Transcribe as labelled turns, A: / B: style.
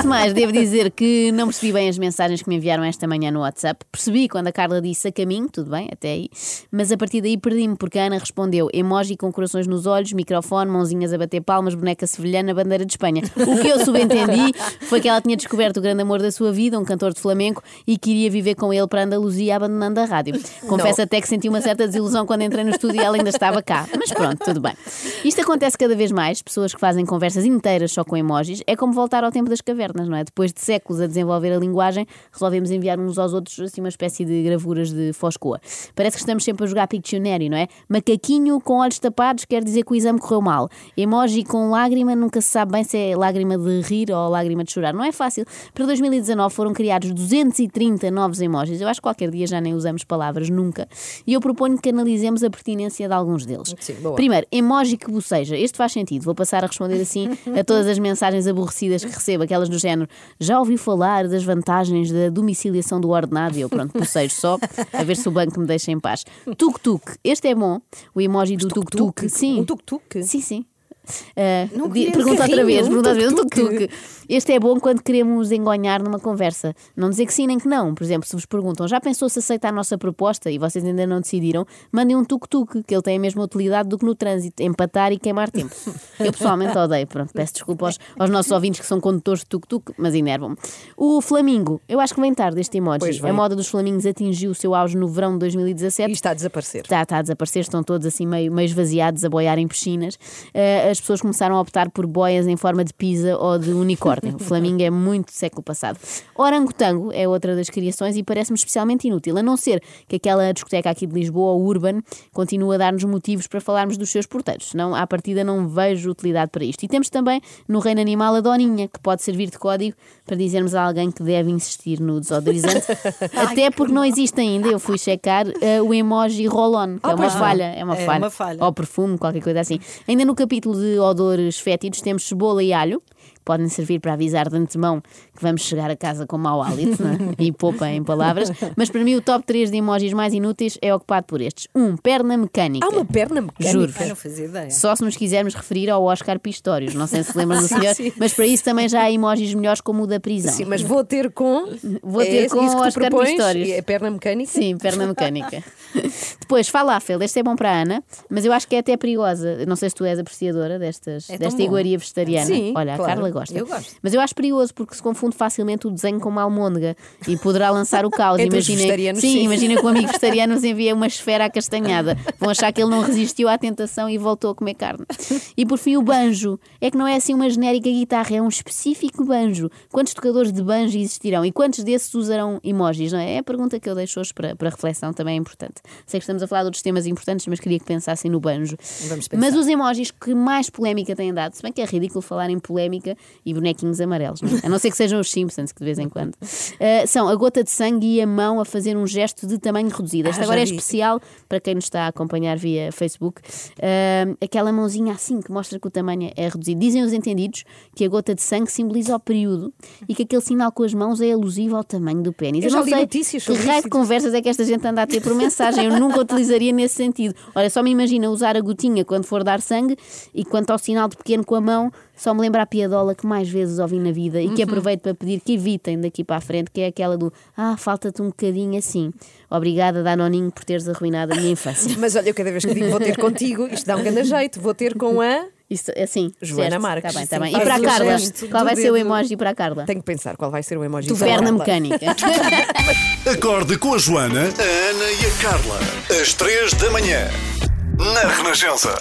A: de mais, devo dizer que não percebi bem as mensagens que me enviaram esta manhã no WhatsApp. Percebi quando a Carla disse a caminho, tudo bem, até aí. Mas a partir daí perdi-me, porque a Ana respondeu emoji com corações nos olhos, microfone, mãozinhas a bater palmas, boneca sevilhana, bandeira de Espanha. O que eu subentendi foi que ela tinha descoberto o grande amor da sua vida, um cantor de flamenco, e queria viver com ele para Andaluzia, abandonando a rádio. Confesso até que senti uma certa desilusão quando entrei no estúdio e ela ainda estava cá. Mas pronto, tudo bem. Isto acontece cada vez mais, pessoas que fazem conversas inteiras só com emojis. É como voltar ao tempo das cavernas, não é? Depois de séculos a desenvolver a linguagem, resolvemos enviar uns aos outros assim uma espécie de gravuras de foscoa. Parece que estamos sempre a jogar Pictionary, não é? Macaquinho com olhos tapados quer dizer que o exame correu mal. Emoji com lágrima nunca se sabe bem se é lágrima de rir ou lágrima de chorar. Não é fácil. Para 2019 foram criados 230 novos emojis. Eu acho que qualquer dia já nem usamos palavras nunca. E eu proponho que analisemos a pertinência de alguns deles.
B: Sim.
A: Primeiro, emoji que boceja. Este faz sentido. Vou passar a responder assim a todas as mensagens aborrecidas que recebo, aquelas do género. Já ouviu falar das vantagens da domiciliação do ordenado? E eu, pronto, bocejo só, a ver se o banco me deixa em paz. Tuk-tuk. Este é bom. O emoji do tuk-tuk. Sim.
B: Um tuk-tuk?
A: Sim, sim. Uh, pergunta outra vez, pergunta outra vez, um
B: tuk-tuk.
A: Este é bom quando queremos engonhar numa conversa. Não dizer que sim nem que não. Por exemplo, se vos perguntam, já pensou se aceita a nossa proposta e vocês ainda não decidiram, mandem um tuk-tuk, que ele tem a mesma utilidade do que no trânsito, empatar e queimar tempo. Eu pessoalmente odeio, pronto, peço desculpa aos, aos nossos ouvintes que são condutores de tuk-tuk, mas enervam-me. O flamingo, eu acho que vem tarde este emoji. A moda dos flamingos atingiu o seu auge no verão de 2017.
B: E está a desaparecer.
A: Está, está a desaparecer, estão todos assim meio, meio esvaziados a boiar em piscinas. Eh, as pessoas começaram a optar por boias em forma de pisa ou de unicórnio. O flamingo é muito do século passado. Orangotango é outra das criações e parece-me especialmente inútil, a não ser que aquela discoteca aqui de Lisboa, o Urban, continue a dar-nos motivos para falarmos dos seus porteiros. Senão, à partida, não vejo utilidade para isto. E temos também no reino animal a Doninha, que pode servir de código para dizermos a alguém que deve insistir no desodorizante. Até porque não existe ainda, eu fui checar, eh, o emoji roll-on, que
B: Ah,
A: é uma
B: não.
A: falha. É uma
C: É
A: falha.
C: uma falha.
A: Ou perfume, qualquer coisa assim. Ainda no capítulo de odores fétidos temos cebola e alho. Podem servir para avisar de antemão que vamos chegar a casa com mau hálito não é? e poupa em palavras. Mas para mim o top 3 de emojis mais inúteis é ocupado por estes. Um, perna mecânica.
B: Há uma perna mecânica.
A: Juro.
C: Eu não fazia ideia.
A: Só se nos quisermos referir ao Oscar Pistórios. Não sei se lembram do senhor,
B: sim.
A: mas para isso também já há emojis melhores como o da prisão.
B: Sim, mas vou ter com.
A: Vou ter
B: é isso
A: com
B: que tu
A: Oscar
B: propões?
A: Pistorius.
B: É perna mecânica?
A: Sim, perna mecânica. Depois, falafel. Este é bom para a Ana, mas eu acho que é até perigosa. Não sei se tu és apreciadora destas,
C: É
A: desta iguaria vegetariana.
B: Sim,
A: Olha, a
B: claro.
A: Carla gosta.
C: Eu gosto.
A: Mas eu acho perigoso porque se confunde facilmente o desenho com uma almôndega e poderá lançar o caos.
B: Entre os
A: Imaginem-
B: vegetarianos,
A: sim,
B: sim.
A: imagina que o amigo vegetariano nos envia uma esfera acastanhada. Vão achar que ele não resistiu à tentação e voltou a comer carne. E por fim, o banjo. É que não é assim uma genérica guitarra, é um específico banjo. Quantos tocadores de banjo existirão e quantos desses usarão emojis? Não é? é a pergunta que eu deixo hoje para, para reflexão, também é importante. Sei que estamos a falar de outros temas importantes, mas queria que pensassem no banjo. Mas os emojis que mais polémica têm dado, se bem que é ridículo falar em polémica e bonequinhos amarelos, não é? a não ser que sejam os Simpsons, que de vez em quando, uh, são a gota de sangue e a mão a fazer um gesto de tamanho reduzido. Esta
B: Ah,
A: agora é
B: vi.
A: especial para quem nos está a acompanhar via Facebook. Uh, aquela mãozinha assim que mostra que o tamanho é reduzido. Dizem os entendidos que a gota de sangue simboliza o período e que aquele sinal com as mãos é alusivo ao tamanho do pênis.
B: Eu já
A: não sei
B: notícias
A: que raio de conversas é que esta gente anda a ter por mensagem. Eu nunca utilizaria nesse sentido. Olha, só me imagina usar a gotinha quando for dar sangue e quanto ao sinal de pequeno com a mão, só me lembra a piadola que mais vezes ouvi na vida e que
B: Uhum.
A: aproveito para pedir que evitem daqui para a frente, que é aquela do Ah, falta-te um bocadinho assim. Obrigada, Danoninho, por teres arruinado a minha infância.
B: Mas olha, eu cada vez que digo vou ter contigo, isto dá um grande jeito. Vou ter com a.
A: Isso, assim,
B: Joana. Marques.
A: Tá bem, tá bem. E para a Carla, qual vai ser o emoji para a Carla?
B: Tenho que pensar qual vai ser o emoji. Para
A: perna
B: ela.
A: mecânica.
D: Acorde com a Joana, a Ana e a Carla. Às três da manhã. Na Renascença.